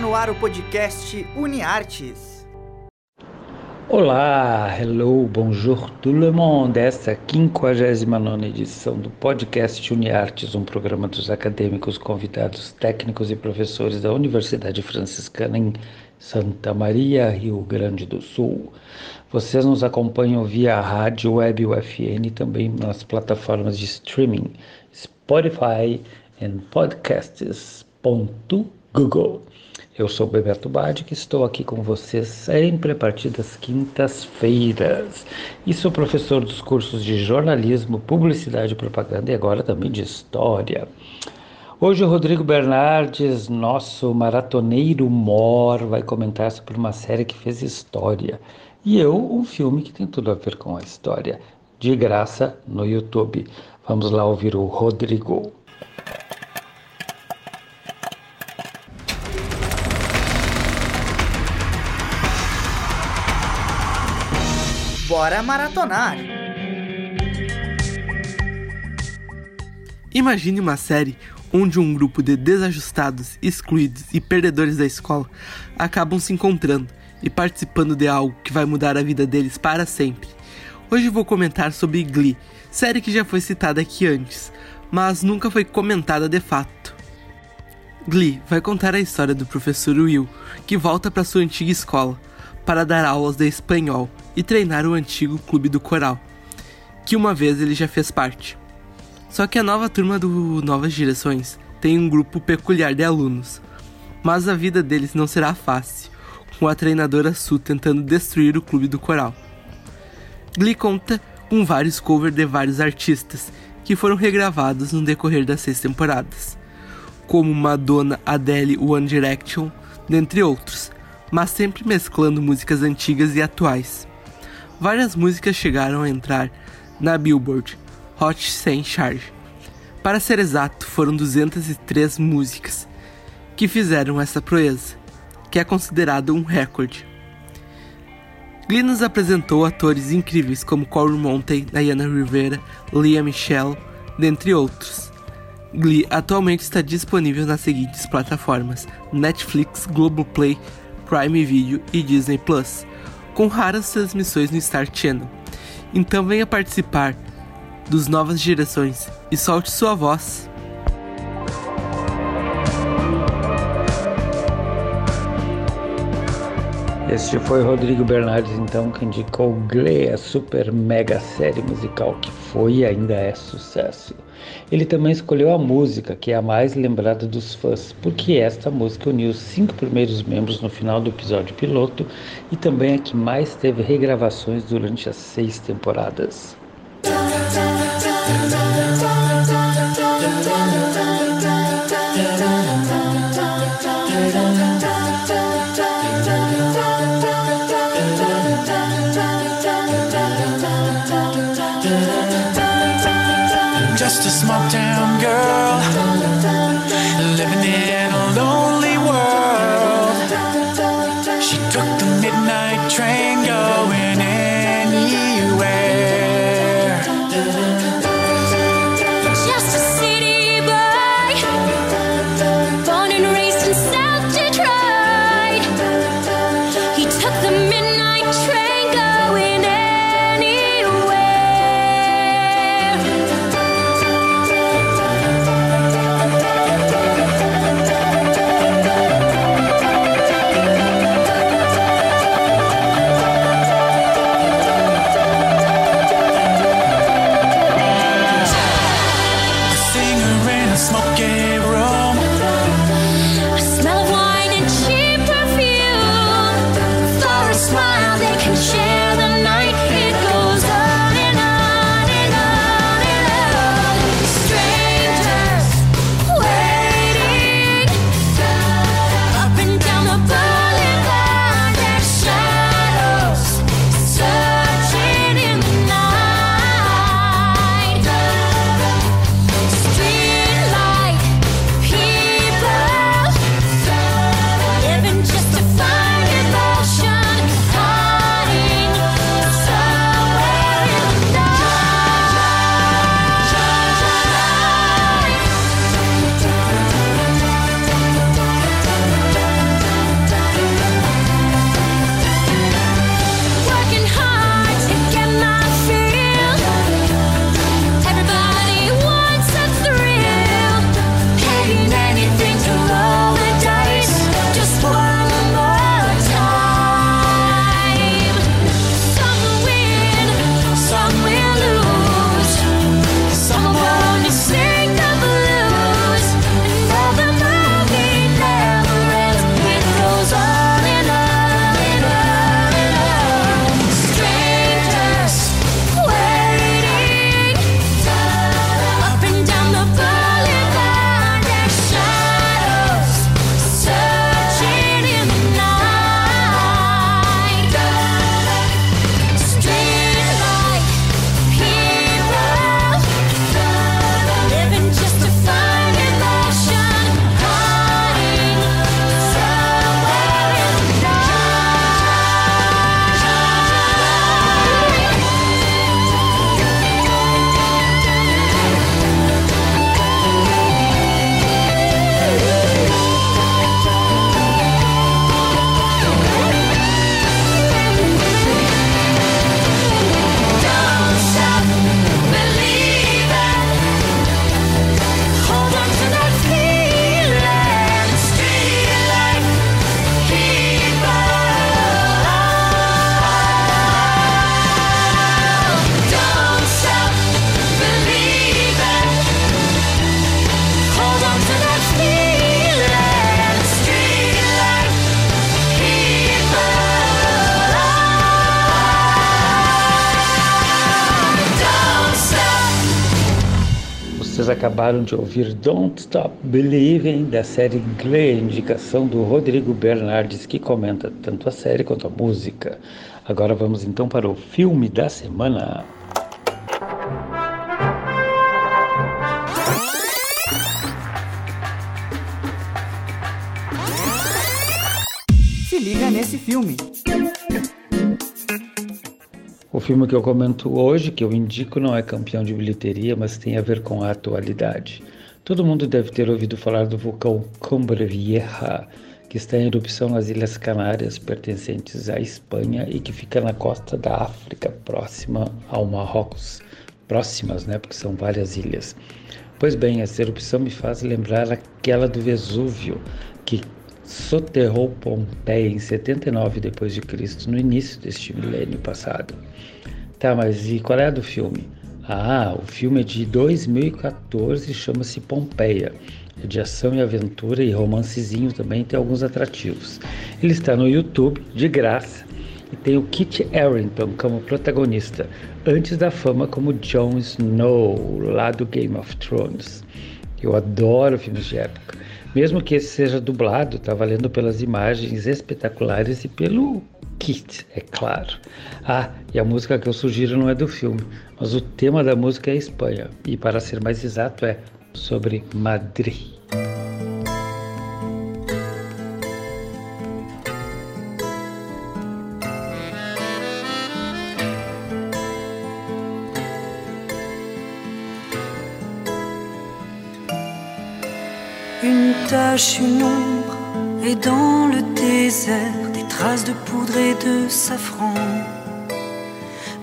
No ar o podcast UniArtes. Olá, hello, bonjour tout le monde. Esta é a 59 edição do podcast UniArtes, um programa dos acadêmicos, convidados, técnicos e professores da Universidade Franciscana em Santa Maria, Rio Grande do Sul. Vocês nos acompanham via rádio, web UFN e também nas plataformas de streaming Spotify e podcasts.google. Eu sou Bebeto Badi, que estou aqui com vocês sempre a partir das quintas-feiras. E sou professor dos cursos de jornalismo, publicidade e propaganda e agora também de história. Hoje o Rodrigo Bernardes, nosso maratoneiro mor, vai comentar sobre uma série que fez história. E eu, um filme que tem tudo a ver com a história, de graça no YouTube. Vamos lá ouvir o Rodrigo. Bora maratonar! Imagine uma série onde um grupo de desajustados, excluídos e perdedores da escola acabam se encontrando e participando de algo que vai mudar a vida deles para sempre. Hoje vou comentar sobre Glee, série que já foi citada aqui antes, mas nunca foi comentada de fato. Glee vai contar a história do professor Will, que volta para sua antiga escola para dar aulas de espanhol e treinar o antigo clube do coral, que uma vez ele já fez parte. Só que a nova turma do Novas Direções tem um grupo peculiar de alunos, mas a vida deles não será fácil, com a treinadora Su tentando destruir o clube do coral. Glee conta com vários covers de vários artistas que foram regravados no decorrer das seis temporadas, como Madonna, Adele, One Direction, dentre outros, mas sempre mesclando músicas antigas e atuais. Várias músicas chegaram a entrar na Billboard, Hot 100 Charge. Para ser exato, foram 203 músicas que fizeram essa proeza, que é considerado um recorde. Glee nos apresentou atores incríveis como Corey Monteith, Diana Rivera, Leah Michelle, dentre outros. Glee atualmente está disponível nas seguintes plataformas: Netflix, Globoplay, Prime Video e Disney Plus, com raras transmissões no Star Channel. Então venha participar dos Novas Direções e solte sua voz. Este foi Rodrigo Bernardes, então, que indicou Glee, a super mega série musical que foi e ainda é sucesso. Ele também escolheu a música, que é a mais lembrada dos fãs, porque esta música uniu os cinco primeiros membros no final do episódio piloto e também a que mais teve regravações durante as seis temporadas. Vocês acabaram de ouvir Don't Stop Believing da série Glee, indicação do Rodrigo Bernardes, que comenta tanto a série quanto a música. Agora vamos então para o filme da semana. Se liga nesse filme. Filme que eu comento hoje, que eu indico, não é campeão de bilheteria, mas tem a ver com a atualidade. Todo mundo deve ter ouvido falar do vulcão Cumbre Vieja, que está em erupção nas Ilhas Canárias, pertencentes à Espanha e que fica na costa da África, próxima ao Marrocos. Próximas, né? Porque são várias ilhas. Pois bem, essa erupção me faz lembrar aquela do Vesúvio, que soterrou Pompeia em 79 d.C., no início deste milênio passado. Tá, mas e qual é a do filme? Ah, o filme é de 2014 e chama-se Pompeia. É de ação e aventura e romancezinho também, tem alguns atrativos. Ele está no YouTube, de graça, e tem o Kit Harington como protagonista, antes da fama como Jon Snow, lá do Game of Thrones. Eu adoro filmes de época. Mesmo que esse seja dublado, tá valendo pelas imagens espetaculares e pelo kit, é claro. Ah, e a música que eu sugiro não é do filme, mas o tema da música é Espanha. E para ser mais exato, é sobre Madrid. Et dans le désert, des traces de poudre et de safran.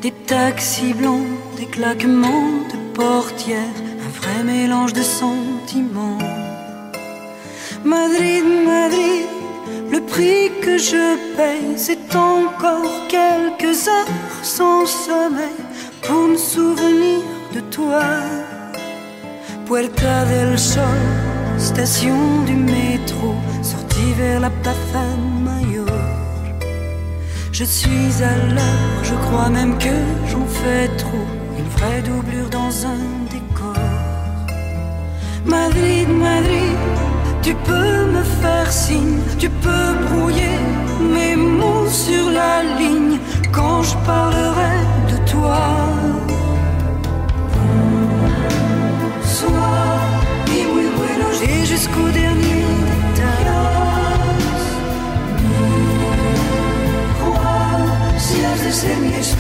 Des taxis blancs, des claquements de portières, un vrai mélange de sentiments. Madrid, Madrid, le prix que je paye, c'est encore quelques heures sans sommeil pour me souvenir de toi. Puerta del Sol, station du métro, sortie vers la Plaza Mayor. Je suis à l'heure, je crois même que j'en fais trop, une vraie doublure dans un décor. Madrid, Madrid, tu peux me faire signe, tu peux brouiller mes mots sur la ligne quand je parlerai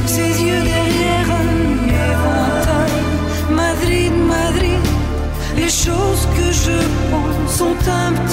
ses yeux derrière un éventail. Madrid, Madrid, les choses que je pense sont un petit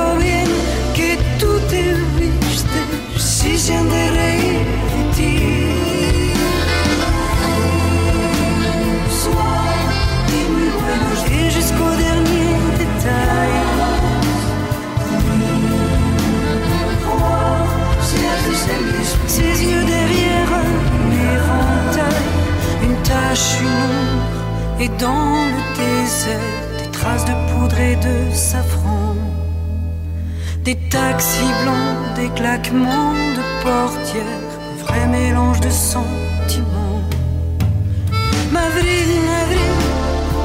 Ses yeux derrière un éventail, une tache, ombre, et dans le désert, des traces de poudre et de safran. Des taxis blancs, des claquements de portières, un vrai mélange de sentiments. Madrid, Madrid,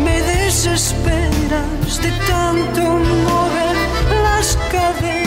me desesperas de tanto mover las caderas,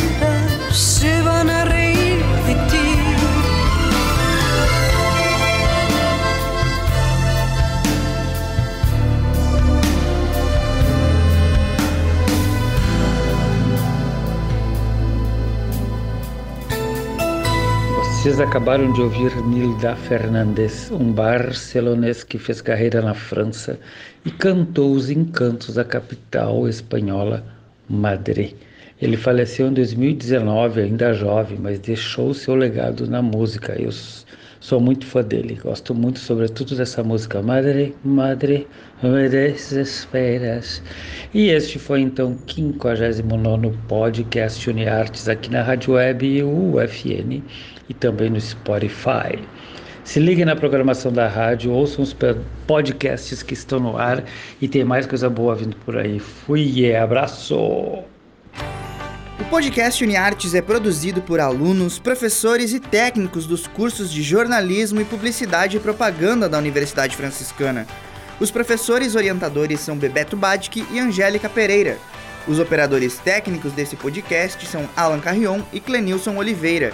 Vocês acabaram de ouvir Nilda Fernandes, um barcelonês que fez carreira na França e cantou os encantos da capital espanhola, Madrid. Ele faleceu em 2019, ainda jovem, mas deixou seu legado na música. Eu sou muito fã dele, gosto muito, sobretudo, dessa música Madre, Madre, me desesperas. E este foi então o 59 podcast UniArtes aqui na Rádio Web UFN e também no Spotify. Se liguem na programação da rádio, ouçam os podcasts que estão no ar e tem mais coisa boa vindo por aí. Fui e abraço! O podcast UniArtes é produzido por alunos, professores e técnicos dos cursos de jornalismo e publicidade e propaganda da Universidade Franciscana. Os professores orientadores são Bebeto Badic e Angélica Pereira. Os operadores técnicos desse podcast são Alan Carrion e Clenilson Oliveira,